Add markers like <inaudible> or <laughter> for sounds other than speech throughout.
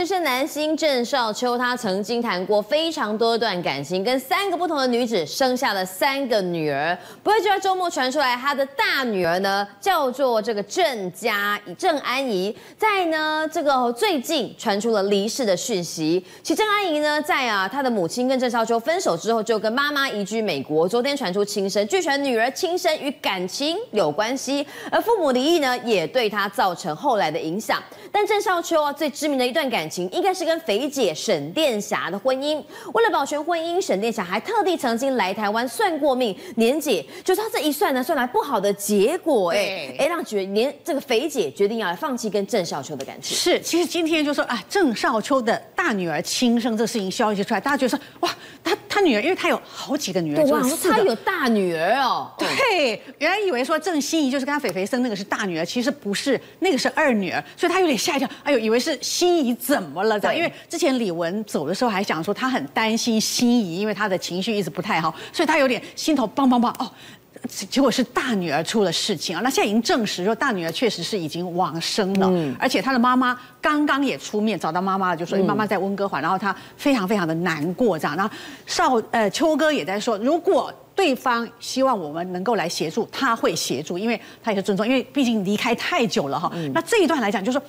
这是男星郑少秋，他曾经谈过非常多段感情，跟三个不同的女子生下了三个女儿。不过就在周末传出来，他的大女儿呢叫做这个郑嘉郑安怡，在呢这个最近传出了离世的讯息。其实郑安怡呢，在啊他的母亲跟郑少秋分手之后，就跟妈妈移居美国。昨天传出亲生，据传女儿亲生与感情有关系，而父母离异呢，也对他造成后来的影响。但郑少秋啊，最知名的一段感情，应该是跟肥姐沈殿霞的婚姻。为了保全婚姻，沈殿霞还特地曾经来台湾算过命，年姐就是她这一算呢，算来不好的结果，哎哎，让决连这个肥姐决定要来放弃跟郑少秋的感情。是，其实今天就说啊，郑少秋的大女儿亲生这事情消息出来，大家觉得说哇，他他女儿，因为他有好几个女儿，哇，他有大女儿哦。对，原来以为说郑欣宜就是跟他肥肥生那个是大女儿，其实不是，那个是二女儿，所以他有点。吓一跳，哎呦，以为是心仪怎么了？这样，因为之前李玟走的时候还讲说她很担心心仪，因为她的情绪一直不太好，所以她有点心头梆梆梆。哦，结果是大女儿出了事情啊！那现在已经证实说大女儿确实是已经往生了，嗯、而且她的妈妈刚刚也出面找到妈妈了，就说妈妈在温哥华，然后她非常非常的难过这样。然后少呃秋哥也在说，如果。对方希望我们能够来协助，他会协助，因为他也是尊重，因为毕竟离开太久了哈。嗯、那这一段来讲，就是说，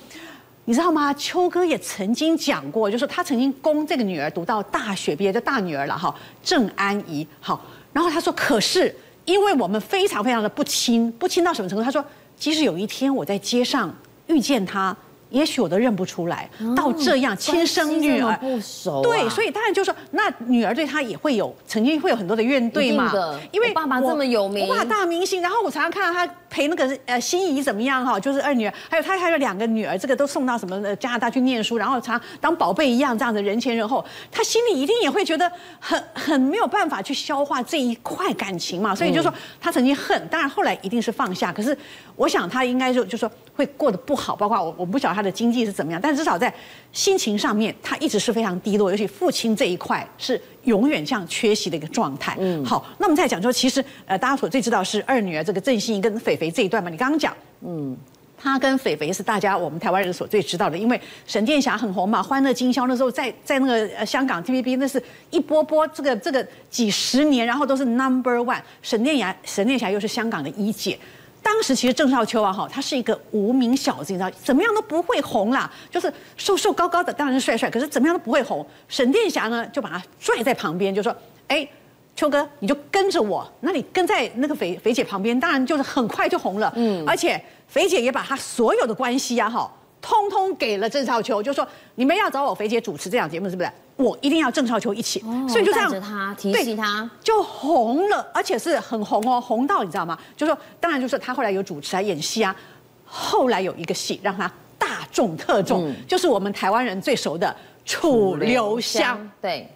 你知道吗？秋哥也曾经讲过，就是他曾经供这个女儿读到大学毕业，就大女儿了哈，郑安怡。好，然后他说，可是因为我们非常非常的不亲，不亲到什么程度？他说，即使有一天我在街上遇见他。也许我都认不出来，到这样亲生女儿不熟，对，所以当然就说，那女儿对他也会有曾经会有很多的怨怼嘛，因为爸爸这么有名，我爸大明星，然后我常常看到他陪那个呃欣宜怎么样哈，就是二女儿，还有他还有两个女儿，这个都送到什么加拿大去念书，然后常当宝贝一样这样子人前人后，他心里一定也会觉得很很没有办法去消化这一块感情嘛，所以就说他曾经恨，当然后来一定是放下，可是我想他应该就就说会过得不好，包括我我不晓得他。的经济是怎么样？但至少在心情上面，他一直是非常低落，尤其父亲这一块是永远这样缺席的一个状态。嗯，好，那我们再讲说，其实呃，大家所最知道是二女儿这个郑欣宜跟肥肥这一段嘛。你刚刚讲，嗯，他跟肥肥是大家我们台湾人所最知道的，因为沈殿霞很红嘛，《欢乐今宵》那时候在在那个呃香港 TVB 那是一波波这个这个几十年，然后都是 Number One。沈殿霞沈殿霞又是香港的一姐。当时其实郑少秋啊，哈，他是一个无名小子，你知道，怎么样都不会红啦，就是瘦瘦高高的，当然是帅帅，可是怎么样都不会红。沈殿霞呢，就把他拽在旁边，就说：“哎，秋哥，你就跟着我，那你跟在那个肥肥姐旁边，当然就是很快就红了。嗯，而且肥姐也把她所有的关系啊，哈。”通通给了郑少秋，就说你们要找我肥姐主持这档节目，是不是？我一定要郑少秋一起，哦、所以就这样着他提醒他，就红了，而且是很红哦，红到你知道吗？就说当然就是他后来有主持啊，演戏啊，后来有一个戏让他大中特中，嗯、就是我们台湾人最熟的《楚留香》。对，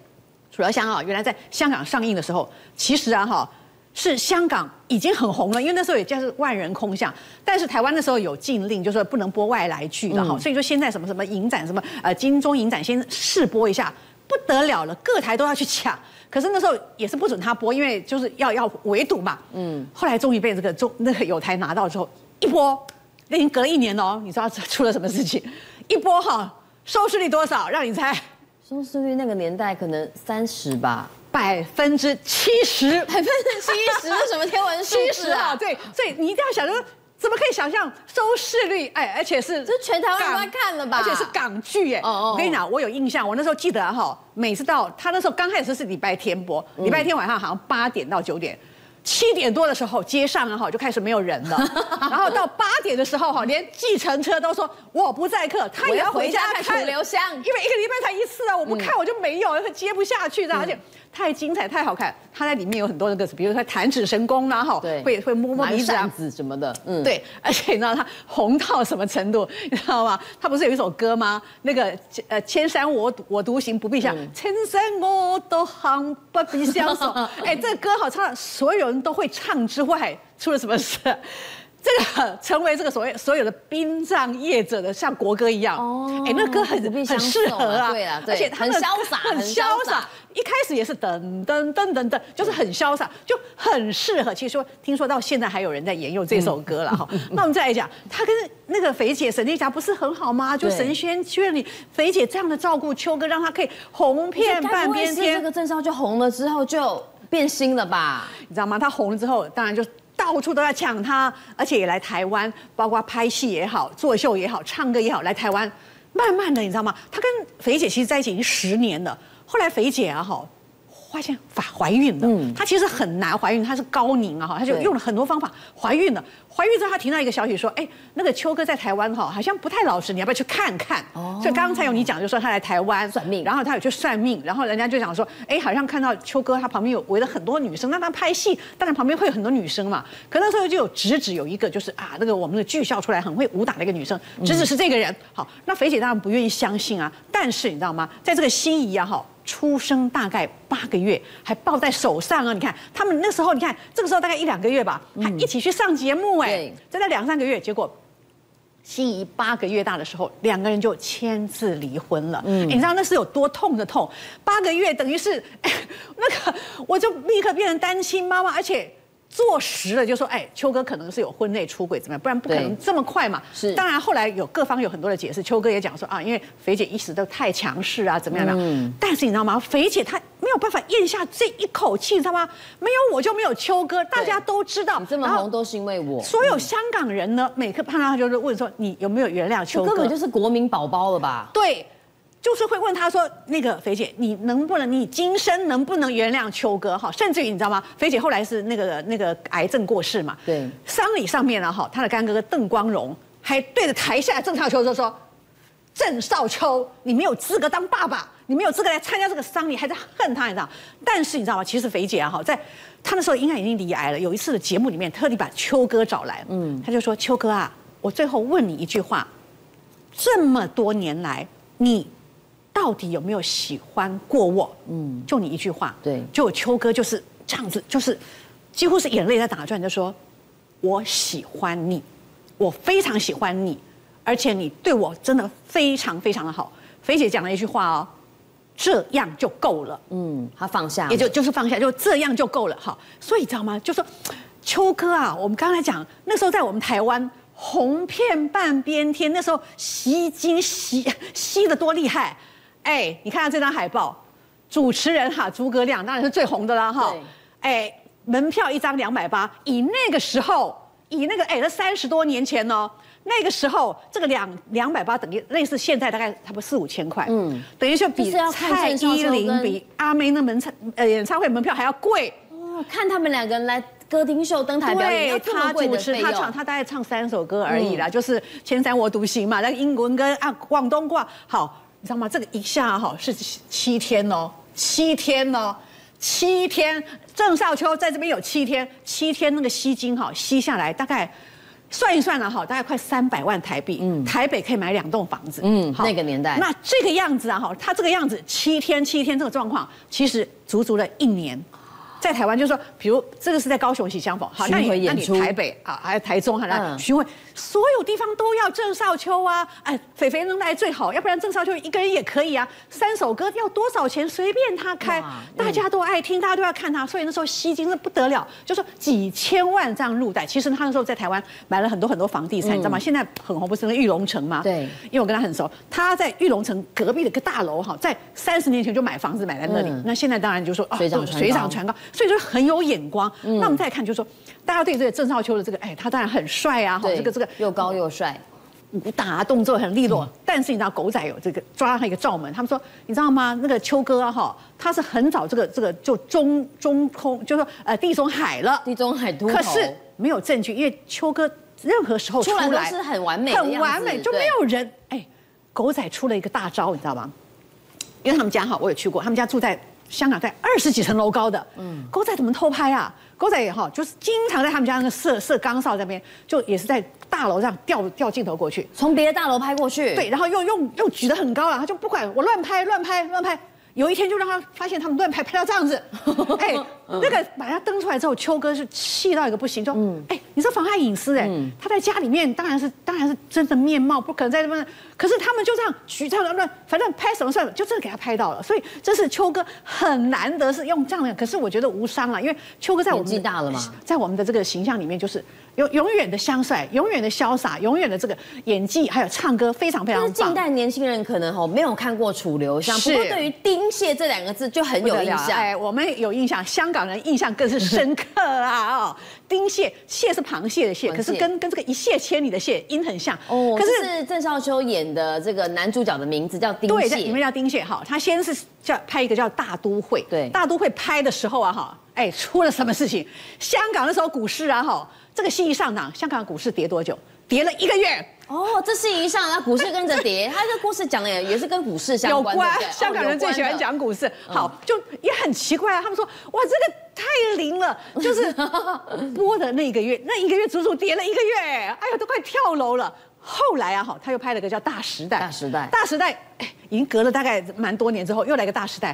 《楚留香》啊，原来在香港上映的时候，其实啊哈。是香港已经很红了，因为那时候也就是万人空巷。但是台湾那时候有禁令，就是说不能播外来剧的哈。嗯、所以说现在什么什么影展什么呃金钟影展先试播一下，不得了了，各台都要去抢。可是那时候也是不准他播，因为就是要要围堵嘛。嗯。后来终于被这个中那个有台拿到之后一播，那已经隔了一年了哦。你知道出了什么事情？一播哈收视率多少？让你猜。收视率那个年代可能三十吧。百分之七十，百分之七十 <laughs> 是什么天文数字啊？对，所以你一定要想说，怎么可以想象收视率？哎，而且是这全台湾都在看了吧？而且是港剧哎！哦哦，我跟你讲，我有印象，我那时候记得哈，每次到他那时候刚开始是礼拜天播，礼拜天晚上好像八点到九点。七点多的时候，街上啊哈就开始没有人了，<laughs> 然后到八点的时候哈，连计程车都说我不载客，他也要回家看《楚留香》，因为一个礼拜才一次啊，我不看我就没有，他接不下去的，而且太精彩太好看，他在里面有很多那个，比如说弹指神功啦哈，会会摸摸鼻子啊什么的，嗯，对，<laughs> 而且你知道他红到什么程度，<laughs> 你知道吗？他不是有一首歌吗？那个呃，千山我我独行不必想，千山我独行不必相守，<laughs> 哎，这个歌好唱，所有人。都会唱之外，出了什么事？这个成为这个所谓所有的殡葬业者的像国歌一样哦，哎，那歌很很适合啊，对啊，而且 <laughs> 很潇洒，很潇洒。一开始也是噔噔噔噔噔，就是很潇洒，就很适合。其实说听说到现在还有人在沿用这首歌了哈。<laughs> 那我们再来讲，他跟那个肥姐沈丽霞不是很好吗？就神仙眷侣，肥姐这样的照顾秋哥，让他可以红遍半边天。这个郑少就红了之后就变心了吧？你知道吗？他红了之后，当然就。到处都在抢他，而且也来台湾，包括拍戏也好，作秀也好，唱歌也好，来台湾。慢慢的，你知道吗？他跟肥姐其实在一起已经十年了。后来肥姐啊，哈，发现怀怀孕了。嗯，她其实很难怀孕，她是高龄啊，哈，她就用了很多方法怀孕了。怀孕之后，她听到一个消息说，哎，那个秋哥在台湾哈，好像不太老实，你要不要去看看？哦，所以刚刚才有你讲，就说他来台湾算命，然后他有去算命，然后人家就讲说，哎，好像看到秋哥他旁边有围了很多女生，那他拍戏，当然旁边会有很多女生嘛。可那时候就有直指有一个，就是啊，那个我们的剧校出来很会武打的一个女生，直指是这个人。好，那肥姐当然不愿意相信啊，但是你知道吗？在这个心仪啊，哈。出生大概八个月，还抱在手上啊！你看他们那时候，你看这个时候大概一两个月吧，还一起去上节目哎。真的两三个月，结果心仪八个月大的时候，两个人就签字离婚了。嗯，你知道那是有多痛的痛？八个月等于是，哎，<laughs> 那个我就立刻变成单亲妈妈，而且。坐实了就说，哎，秋哥可能是有婚内出轨，怎么样？不然不可能这么快嘛。是，当然后来有各方有很多的解释，秋哥也讲说啊，因为肥姐一直都太强势啊，怎么样的？嗯。但是你知道吗？肥姐她没有办法咽下这一口气，你知道吗？没有我就没有秋哥，大家都知道。你这么红都是因为我。所有香港人呢，每个看到他就是问说，你有没有原谅秋哥？根本就是国民宝宝了吧？对。就是会问他说：“那个肥姐，你能不能，你今生能不能原谅秋哥？哈，甚至于你知道吗？肥姐后来是那个那个癌症过世嘛。对，丧礼上面呢，哈，他的干哥哥邓光荣还对着台下郑少秋说说：郑少秋，你没有资格当爸爸，你没有资格来参加这个丧礼，还在恨他，你知道？但是你知道吗？其实肥姐啊，哈，在他那时候应该已经离癌了。有一次的节目里面，特地把秋哥找来，嗯，他就说：秋哥啊，我最后问你一句话，这么多年来你。”到底有没有喜欢过我？嗯，就你一句话，对，就秋哥就是这样子，就是几乎是眼泪在打转，就说：“我喜欢你，我非常喜欢你，而且你对我真的非常非常的好。”肥姐讲了一句话哦，这样就够了。嗯，他放下，也就就是放下，就这样就够了。好，所以你知道吗？就说秋哥啊，我们刚才讲那时候在我们台湾红遍半边天，那时候吸金吸吸的多厉害。哎，你看到这张海报，主持人哈诸葛亮当然是最红的啦哈。对哎，门票一张两百八，以那个时候，以那个哎，那三十多年前哦，那个时候这个两两百八等于类似现在大概差不多四五千块，嗯，等于就比蔡依林、比阿妹那门呃演唱会门票还要贵。哦，看他们两个人来歌厅秀登台表演，他主持他唱，他大概唱三首歌而已啦，嗯、就是《千山我独行》嘛，那个英文跟啊广东话好。你知道吗？这个一下哈是七天哦，七天哦，七天。郑少秋在这边有七天，七天那个吸金哈吸下来，大概算一算了哈，大概快三百万台币。嗯，台北可以买两栋房子。嗯，好那个年代。那这个样子啊哈，他这个样子七天七天这个状况，其实足足了一年。在台湾就是说，比如这个是在高雄喜相逢，好，那你那你台北啊，还有台中，还来巡回，所有地方都要郑少秋啊，哎，肥肥能来最好，要不然郑少秋一个人也可以啊。三首歌要多少钱随便他开，大家都爱听，大家都要看他，所以那时候吸金是不得了，就说几千万这样入袋。其实他那时候在台湾买了很多很多房地产，你知道吗？现在很红，不是那玉龙城吗？对，因为我跟他很熟，他在玉龙城隔壁的一个大楼哈，在三十年前就买房子买在那里，那现在当然就说水涨水涨船高。所以就很有眼光。嗯、那我们再看，就是说，大家对这个郑少秋的这个，哎，他当然很帅啊，哈，这个这个又高又帅，武打动作很利落。嗯、但是你知道，狗仔有这个抓他一个罩门，他们说，你知道吗？那个秋哥啊，哈，他是很早这个这个就中中空，就是说呃地中海了，地中海秃头，可是没有证据，因为秋哥任何时候出来，出来都是很完美，很完美，就没有人。哎，狗仔出了一个大招，你知道吗？因为他们家哈，我有去过，他们家住在。香港在二十几层楼高的，嗯，狗仔怎么偷拍啊？狗仔也好，就是经常在他们家那个射射钢哨那边，就也是在大楼上调调镜头过去，从别的大楼拍过去，对，然后又用又举得很高了，他就不管我乱拍乱拍乱拍，有一天就让他发现他们乱拍，拍到这样子，<laughs> 哎，那个把他登出来之后，秋哥是气到一个不行，说，哎，你这妨碍隐私，哎，他在家里面当然是当然是真的面貌，不可能在这边，可是他们就这样举这样乱，反正拍什么算了，就真的给他拍到了，所以这是秋哥很难得是用这样的，可是我觉得无伤啊，因为秋哥在我们年纪大了嘛，在我们的这个形象里面就是。永永远的香帅，永远的潇洒，永远的这个演技，还有唱歌非常非常棒。近代年轻人可能吼没有看过楚留香，不过对于丁蟹这两个字就很有印象。哎，我们有印象，香港人印象更是深刻啊！<laughs> 哦，丁蟹，蟹是螃蟹的蟹，可是跟跟这个一泻千里的蟹音很像。哦，可是郑少秋演的这个男主角的名字叫丁蟹，对，里面叫丁蟹。哈，他先是叫拍一个叫大都会，对，大都会拍的时候啊，哈，哎，出了什么事情？香港那时候股市啊，哈。这个戏一上档，香港股市跌多久？跌了一个月。哦，这戏一上，那股市跟着跌。<laughs> 他这故事讲的也也是跟股市相关。有关，香港人最喜欢讲股市。好，就也很奇怪啊。他们说，哇，这个太灵了，就是播的那一个月，那一个月足足跌了一个月，哎呀，都快跳楼了。后来啊，哈，他又拍了个叫《大时代》。大时代。大时代，哎，已经隔了大概蛮多年之后，又来个《大时代》，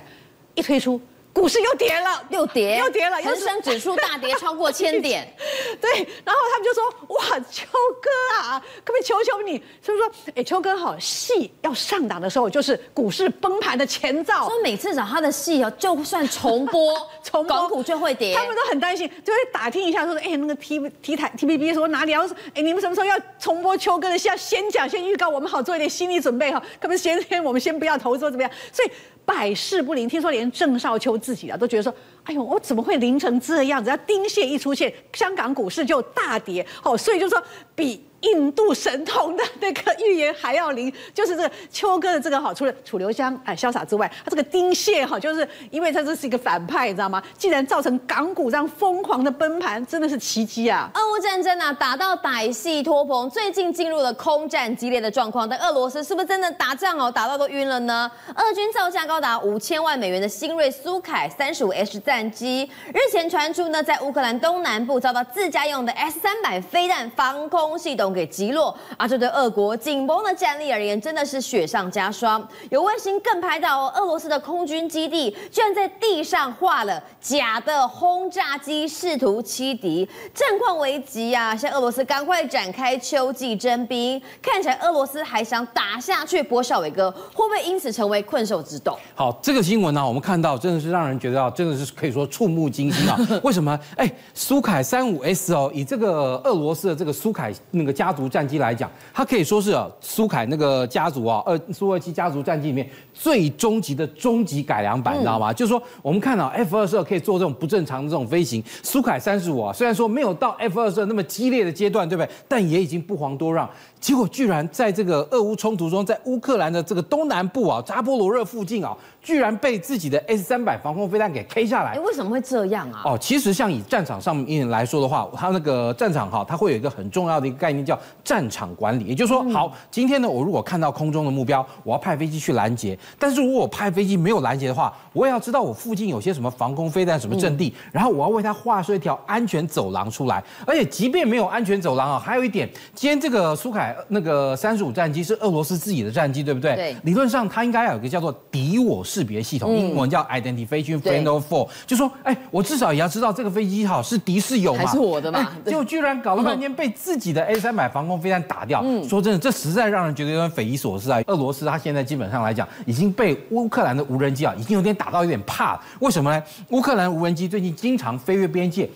一推出。股市又跌了，又跌，又跌了，恒生指数大跌超过千点。<laughs> 对，然后他们就说：“哇，秋哥啊，可不可以求求你？”所以说：“哎，秋哥好，戏要上档的时候，就是股市崩盘的前兆。说每次找他的戏哦，就算重播，<laughs> 重播港股就会跌。他们都很担心，就会打听一下，说：哎，那个 T T 台 T V B 说哪里要？哎，你们什么时候要重播秋哥的戏？要先讲，先预告，我们好做一点心理准备哈。可不可以先先我们先不要投资，怎么样？所以。”百试不灵，听说连郑少秋自己啊都觉得说，哎呦，我怎么会灵成这样子？要丁蟹一出现，香港股市就大跌，哦，所以就说比。印度神童的那个预言还要灵，就是这个秋哥的这个好，除了楚留香哎潇洒之外，他这个丁蟹哈，就是因为他这是一个反派，你知道吗？竟然造成港股这样疯狂的崩盘，真的是奇迹啊！俄乌战争啊，打到歹戏拖棚，最近进入了空战激烈的状况，但俄罗斯是不是真的打仗哦？打到都晕了呢？俄军造价高达五千万美元的新锐苏凯三十五 H 战机，日前传出呢，在乌克兰东南部遭到自家用的 S 三百飞弹防空系统给击落，啊这对俄国紧绷的战力而言，真的是雪上加霜。有卫星更拍到哦，俄罗斯的空军基地居然在地上画了假的轰炸机，试图欺敌，战况危急啊！现在俄罗斯赶快展开秋季征兵，看起来俄罗斯还想打下去。波少伟哥会不会因此成为困兽之斗？好，这个新闻呢，我们看到真的是让人觉得啊，真的是可以说触目惊心啊！为什么？哎，苏凯三五 S 哦，以这个俄罗斯的这个苏凯那个家族战机来讲，它可以说是苏凯那个家族啊，二苏二七家族战机里面最终极的终极改良版，你知道吗？就是说，我们看到 F 二十二可以做这种不正常的这种飞行，苏凯三十五啊，虽然说没有到 F 二十二那么激烈的阶段，对不对？但也已经不遑多让。结果居然在这个俄乌冲突中，在乌克兰的这个东南部啊，扎波罗热附近啊，居然被自己的 S 三百防空飞弹给 K 下来。哎为什么会这样啊？哦，其实像以战场上面来说的话，它那个战场哈，它会有一个很重要的一个概念叫战场管理。也就是说，好，今天呢，我如果看到空中的目标，我要派飞机去拦截。但是如果我派飞机没有拦截的话，我也要知道我附近有些什么防空飞弹、什么阵地，然后我要为它画出一条安全走廊出来。而且即便没有安全走廊啊，还有一点，今天这个苏凯那个三。三十五战机是俄罗斯自己的战机，对不对？对。理论上，它应该要有一个叫做敌我识别系统，嗯、英文叫 Identification Framework for，就说，哎，我至少也要知道这个飞机好是敌是友嘛？还是我的嘛？结果居然搞了半天被自己的 A 三百防空飞弹打掉。嗯。说真的，这实在让人觉得有点匪夷所思啊！俄罗斯它现在基本上来讲，已经被乌克兰的无人机啊，已经有点打到有点怕了。为什么呢？乌克兰无人机最近经常飞越边界，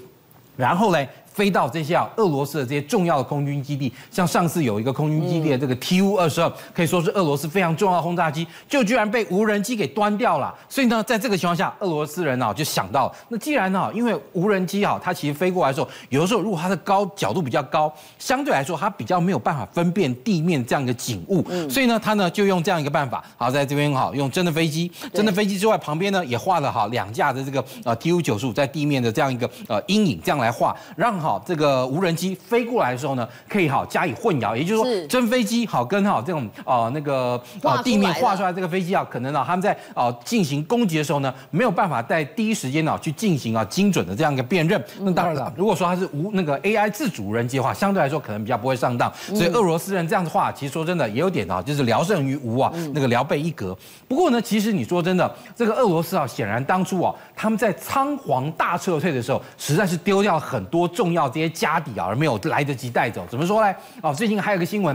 然后呢？飞到这些啊，俄罗斯的这些重要的空军基地，像上次有一个空军基地的这个 Tu 二十二，可以说是俄罗斯非常重要的轰炸机，就居然被无人机给端掉了。所以呢，在这个情况下，俄罗斯人呢就想到，那既然呢，因为无人机啊，它其实飞过来的时候，有的时候如果它的高角度比较高，相对来说它比较没有办法分辨地面这样一个景物，所以呢，它呢就用这样一个办法，好，在这边哈，用真的飞机，真的飞机之外，旁边呢也画了哈两架的这个呃 Tu 九十五在地面的这样一个呃阴影，这样来画，让。哈这个无人机飞过来的时候呢，可以哈加以混淆，也就是说是真飞机好跟哈这种呃那个呃地面画出来这个飞机啊，可能啊他们在啊进行攻击的时候呢，没有办法在第一时间呢去进行啊精准的这样一个辨认。那当然了，如果说它是无那个 AI 自主无人机的话，相对来说可能比较不会上当。所以俄罗斯人这样子话，其实说真的也有点啊，就是聊胜于无啊，那个聊备一格。不过呢，其实你说真的，这个俄罗斯啊，显然当初啊，他们在仓皇大撤退的时候，实在是丢掉很多重要这些家底啊，而没有来得及带走。怎么说呢？哦，最近还有个新闻，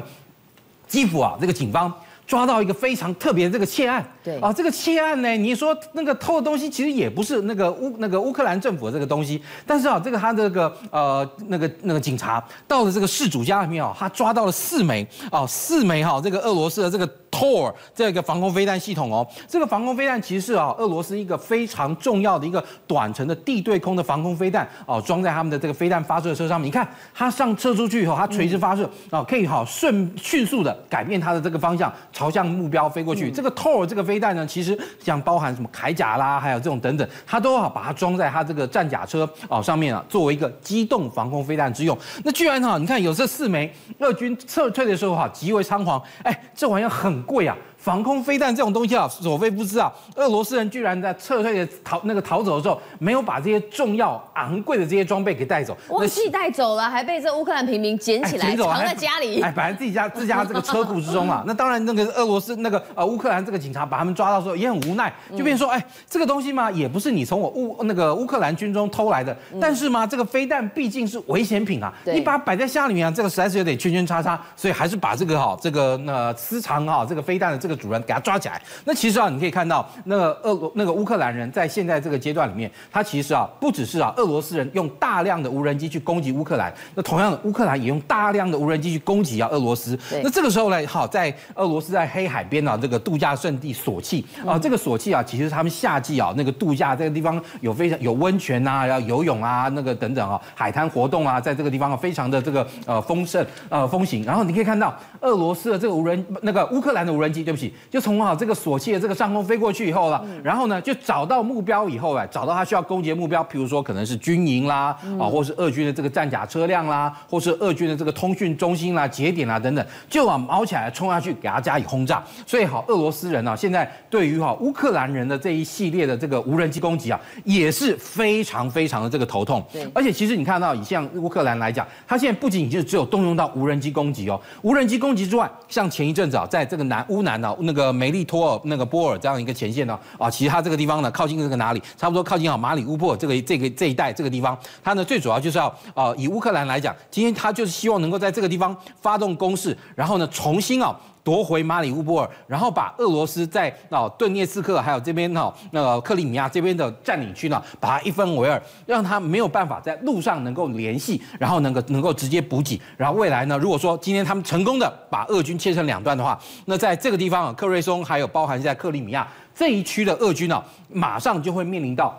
基辅啊，这个警方。抓到一个非常特别的这个窃案，对啊，这个窃案呢，你说那个偷的东西其实也不是那个乌那个乌克兰政府的这个东西，但是啊，这个他这个呃那个那个警察到了这个事主家里面啊，他抓到了四枚啊四枚哈这个俄罗斯的这个 Tor 这个防空飞弹系统哦，这个防空飞弹其实是啊俄罗斯一个非常重要的一个短程的地对空的防空飞弹哦，装在他们的这个飞弹发射车上面。你看它上射出去以后，它垂直发射啊，可以好顺迅速的改变它的这个方向。朝向目标飞过去，这个 Tor 这个飞弹呢，其实像包含什么铠甲啦，还有这种等等，它都好把它装在它这个战甲车哦上面啊，作为一个机动防空飞弹之用。那居然哈，你看有这四枚，俄军撤退的时候哈，极为仓皇，哎，这玩意儿很贵啊。防空飞弹这种东西啊，所非不知啊。俄罗斯人居然在撤退的逃那个逃走的时候，没有把这些重要昂贵的这些装备给带走，忘记带走了，还被这乌克兰平民捡起来藏在家里。哎，摆在自己家自家这个车库之中啊。<laughs> 那当然，那个俄罗斯那个呃乌克兰这个警察把他们抓到之后也很无奈，就变成说，哎，这个东西嘛，也不是你从我乌那个乌克兰军中偷来的，但是嘛，这个飞弹毕竟是危险品啊，你把它摆在家里面啊，这个实在是有点圈圈叉叉，所以还是把这个哈这个那私藏哈这个飞弹的这个。主人给他抓起来。那其实啊，你可以看到，那个俄罗那个乌克兰人在现在这个阶段里面，他其实啊，不只是啊，俄罗斯人用大量的无人机去攻击乌克兰，那同样的，乌克兰也用大量的无人机去攻击啊，俄罗斯。那这个时候呢，好，在俄罗斯在黑海边啊，这个度假胜地索契啊，这个索契啊，其实他们夏季啊，那个度假这个地方有非常有温泉啊，要游泳啊，那个等等啊，海滩活动啊，在这个地方啊，非常的这个呃丰盛呃风行。然后你可以看到俄罗斯的这个无人那个乌克兰的无人机，对不起。就从啊这个索契的这个上空飞过去以后了，然后呢就找到目标以后啊，找到他需要攻击的目标，譬如说可能是军营啦，啊，或是俄军的这个战甲车辆啦，或是俄军的这个通讯中心啦、节点啦等等，就啊毛起来冲下去给他加以轰炸。所以好，俄罗斯人啊现在对于哈乌克兰人的这一系列的这个无人机攻击啊，也是非常非常的这个头痛。对，而且其实你看到以像乌克兰来讲，他现在不仅仅是只有动用到无人机攻击哦，无人机攻击之外，像前一阵子啊，在这个南乌南啊。那个梅利托尔那个波尔这样一个前线呢，啊，其实它这个地方呢，靠近这个哪里？差不多靠近啊马里乌波尔这个这个这一带这个地方，它呢最主要就是要啊，以乌克兰来讲，今天它就是希望能够在这个地方发动攻势，然后呢重新啊。夺回马里乌波尔，然后把俄罗斯在哦顿涅茨克还有这边哦那个克里米亚这边的占领区呢，把它一分为二，让他没有办法在路上能够联系，然后能够能够直接补给。然后未来呢，如果说今天他们成功的把俄军切成两段的话，那在这个地方啊，克瑞松还有包含在克里米亚这一区的俄军呢，马上就会面临到。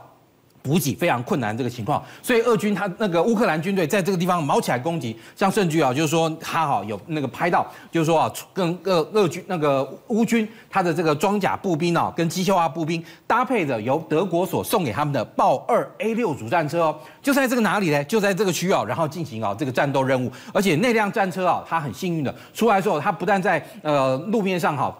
补给非常困难这个情况，所以俄军他那个乌克兰军队在这个地方卯起来攻击，像证据啊，就是说他哈有那个拍到，就是说啊，跟俄俄军那个乌军他的这个装甲步兵啊，跟机械化步兵搭配的由德国所送给他们的豹二 A 六主战车哦，就在这个哪里呢？就在这个区域啊，然后进行啊这个战斗任务，而且那辆战车啊，它很幸运的出来之后，它不但在呃路面上哈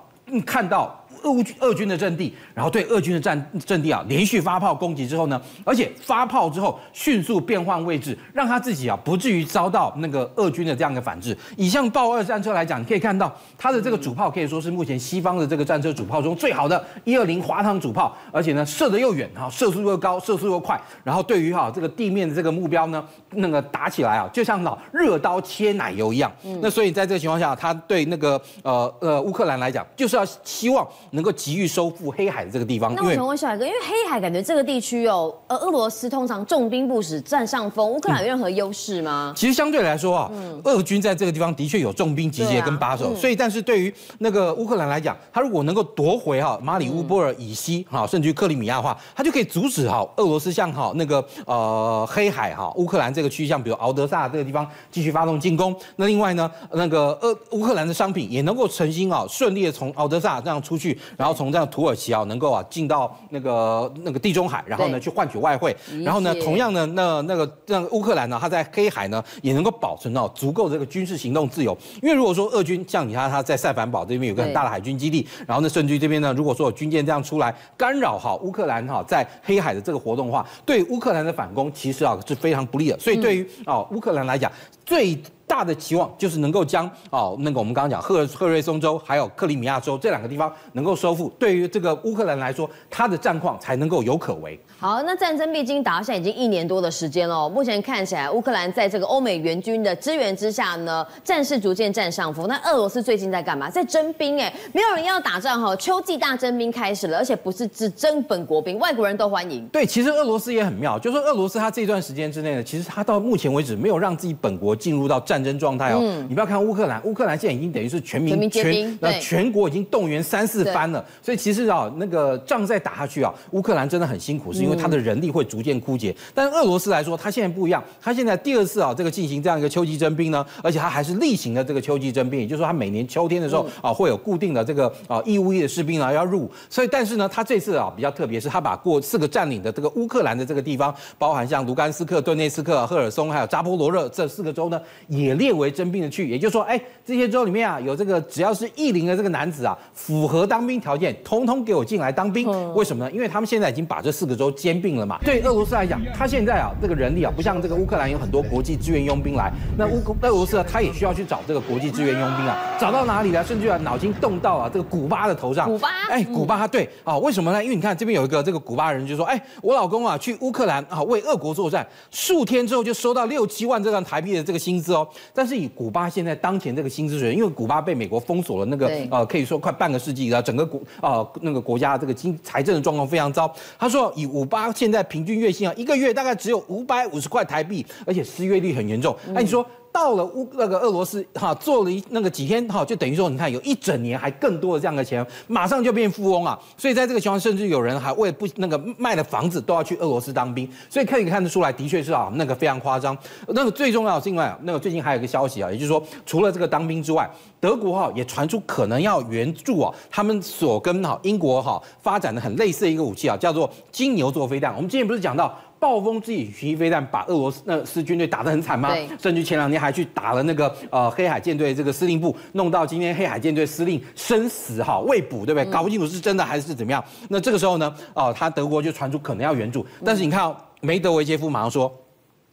看到。俄军俄军的阵地，然后对俄军的战阵地啊连续发炮攻击之后呢，而且发炮之后迅速变换位置，让他自己啊不至于遭到那个俄军的这样的反制。以像豹二战车来讲，你可以看到它的这个主炮可以说是目前西方的这个战车主炮中最好的一二零滑膛主炮，而且呢射得又远哈，射速又高，射速又快，然后对于哈这个地面的这个目标呢，那个打起来啊就像老热刀切奶油一样。那所以在这个情况下，他对那个呃呃乌克兰来讲，就是要希望。能够急于收复黑海的这个地方。那我想问小海哥，因为黑海感觉这个地区哦，呃，俄罗斯通常重兵不使占上风，乌克兰有任何优势吗？其实相对来说啊，俄军在这个地方的确有重兵集结跟把守，所以但是对于那个乌克兰来讲，他如果能够夺回哈马里乌波尔以西哈，甚至于克里米亚的话，他就可以阻止哈俄罗斯向哈那个呃黑海哈乌克兰这个区，像比如敖德萨这个地方继续发动进攻。那另外呢，那个俄乌克兰的商品也能够重新啊顺利的从敖德萨这样出去。然后从这样土耳其啊能够啊进到那个那个地中海，然后呢去换取外汇，然后呢同样呢那那个让乌克兰呢它在黑海呢也能够保存到足够的这个军事行动自由，因为如果说俄军像你看他在塞凡堡这边有个很大的海军基地，然后呢甚至于这边呢如果说有军舰这样出来干扰哈乌克兰哈在黑海的这个活动的话，对乌克兰的反攻其实啊是非常不利的，所以对于啊乌克兰来讲最。大的期望就是能够将哦那个我们刚刚讲赫赫瑞松州还有克里米亚州这两个地方能够收复，对于这个乌克兰来说，它的战况才能够有可为。好，那战争毕竟打到现在已经一年多的时间了，目前看起来乌克兰在这个欧美援军的支援之下呢，战事逐渐占上风。那俄罗斯最近在干嘛？在征兵哎，没有人要打仗哈，秋季大征兵开始了，而且不是只征本国兵，外国人都欢迎。对，其实俄罗斯也很妙，就是说俄罗斯它这段时间之内呢，其实它到目前为止没有让自己本国进入到战争状态哦。嗯、你不要看乌克兰，乌克兰现在已经等于是全民全那全国已经动员三四番了，所以其实啊，那个仗再打下去啊，乌克兰真的很辛苦，是因为他的人力会逐渐枯竭。但是俄罗斯来说，他现在不一样，他现在第二次啊，这个进行这样一个秋季征兵呢，而且他还是例行的这个秋季征兵，也就是说他每年秋天的时候啊，会有固定的这个啊义务役的士兵啊要入伍。所以，但是呢，他这次啊比较特别，是他把过四个占领的这个乌克兰的这个地方，包含像卢甘斯克、顿内斯克、赫尔松还有扎波罗热这四个州呢，也列为征兵的区域，也就是说，哎。这些州里面啊，有这个只要是适龄的这个男子啊，符合当兵条件，通通给我进来当兵。为什么呢？因为他们现在已经把这四个州兼并了嘛。对俄罗斯来讲，他现在啊，这个人力啊，不像这个乌克兰有很多国际志愿佣兵来，那乌俄罗斯啊，他也需要去找这个国际志愿佣兵啊，找到哪里呢？甚至啊，脑筋动到啊，这个古巴的头上。古巴？哎，古巴，对啊，为什么呢？因为你看这边有一个这个古巴人就说，哎，我老公啊，去乌克兰啊，为俄国作战，数天之后就收到六七万这样台币的这个薪资哦。但是以古巴现在当前这个薪资水平，因为古巴被美国封锁了，那个呃，可以说快半个世纪了，整个国呃那个国家这个经财政的状况非常糟。他说，以古八现在平均月薪啊，一个月大概只有五百五十块台币，而且失业率很严重。哎，你说。到了乌那个俄罗斯哈，做了一那个几天哈，就等于说你看有一整年还更多的这样的钱，马上就变富翁啊！所以在这个情况，甚至有人还为不那个卖了房子都要去俄罗斯当兵，所以可以看得出来，的确是啊，那个非常夸张。那个最重要是，另外那个最近还有一个消息啊，也就是说，除了这个当兵之外，德国哈也传出可能要援助啊，他们所跟哈英国哈发展的很类似的一个武器啊，叫做金牛座飞弹。我们之前不是讲到？暴风之影巡弋飞弹把俄罗斯那斯军队打得很惨吗？对甚至前两天还去打了那个呃黑海舰队这个司令部，弄到今天黑海舰队司令生死哈未卜，对不对？搞不清楚是真的还是怎么样。那这个时候呢，哦、呃，他德国就传出可能要援助，但是你看、哦，梅德韦杰夫马上说，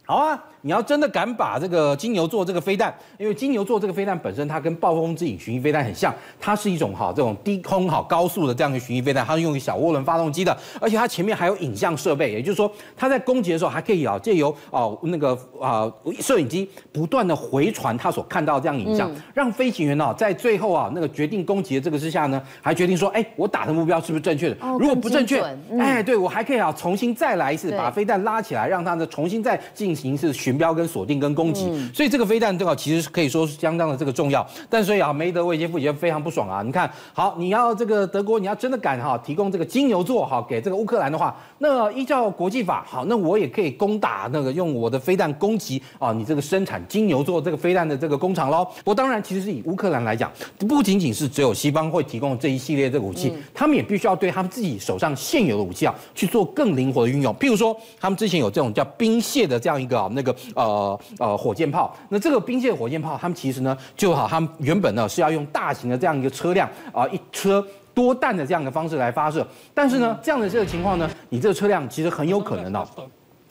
好啊。你要真的敢把这个金牛座这个飞弹，因为金牛座这个飞弹本身它跟暴风之影巡弋飞弹很像，它是一种哈这种低空好高速的这样一个巡弋飞弹，它是用于小涡轮发动机的，而且它前面还有影像设备，也就是说它在攻击的时候还可以啊借由哦那个啊摄影机不断的回传它所看到这样影像，让飞行员呢在最后啊那个决定攻击的这个之下呢，还决定说哎我打的目标是不是正确的？如果不正确，哎对我还可以啊重新再来一次，把飞弹拉起来，让它呢重新再进行一次巡。标跟锁定跟攻击，所以这个飞弹对吧其实是可以说是相当的这个重要。但所以啊，梅德韦杰夫也非常不爽啊。你看好，你要这个德国，你要真的敢哈提供这个金牛座哈给这个乌克兰的话，那依照国际法好，那我也可以攻打那个用我的飞弹攻击啊你这个生产金牛座这个飞弹的这个工厂喽。不过当然，其实是以乌克兰来讲，不仅仅是只有西方会提供这一系列这个武器，他们也必须要对他们自己手上现有的武器啊去做更灵活的运用。譬如说，他们之前有这种叫冰械的这样一个那个。呃呃，火箭炮，那这个冰械火箭炮，他们其实呢就好，他们原本呢是要用大型的这样一个车辆啊、一车多弹的这样的方式来发射，但是呢，这样的这个情况呢，你这个车辆其实很有可能哦。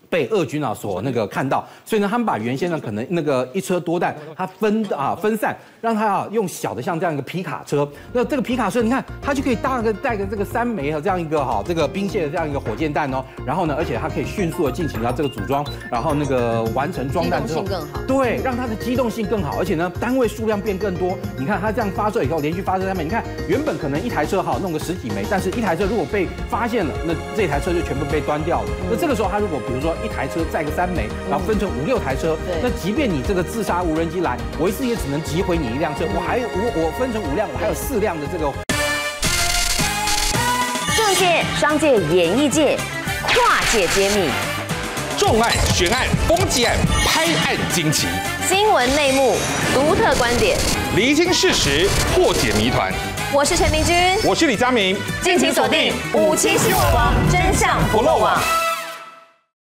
被俄军啊所那个看到，所以呢，他们把原先呢可能那个一车多弹，它分啊分散，让它啊用小的像这样一个皮卡车，那这个皮卡车你看它就可以搭个带个这个三枚和这样一个哈这个兵械的这样一个火箭弹哦，然后呢，而且它可以迅速的进行到这个组装，然后那个完成装弹之后，更好，对，让它的机动性更好，而且呢单位数量变更多。你看它这样发射以后，连续发射三枚，你看原本可能一台车哈弄个十几枚，但是一台车如果被发现了，那这台车就全部被端掉了。那这个时候它如果比如说。一台车载个三枚，然后分成五六台车。嗯、那即便你这个自杀无人机来，我一次也只能击毁你一辆车。我还有我我分成五辆，我还有四辆的这个。政界、商界、演艺界，跨界揭秘，重案、悬案、攻击案、拍案惊奇，新闻内幕、独特观点，厘清事实，破解谜团。我是陈明君，我是李佳明，敬请锁定五七新闻网，真相不漏网。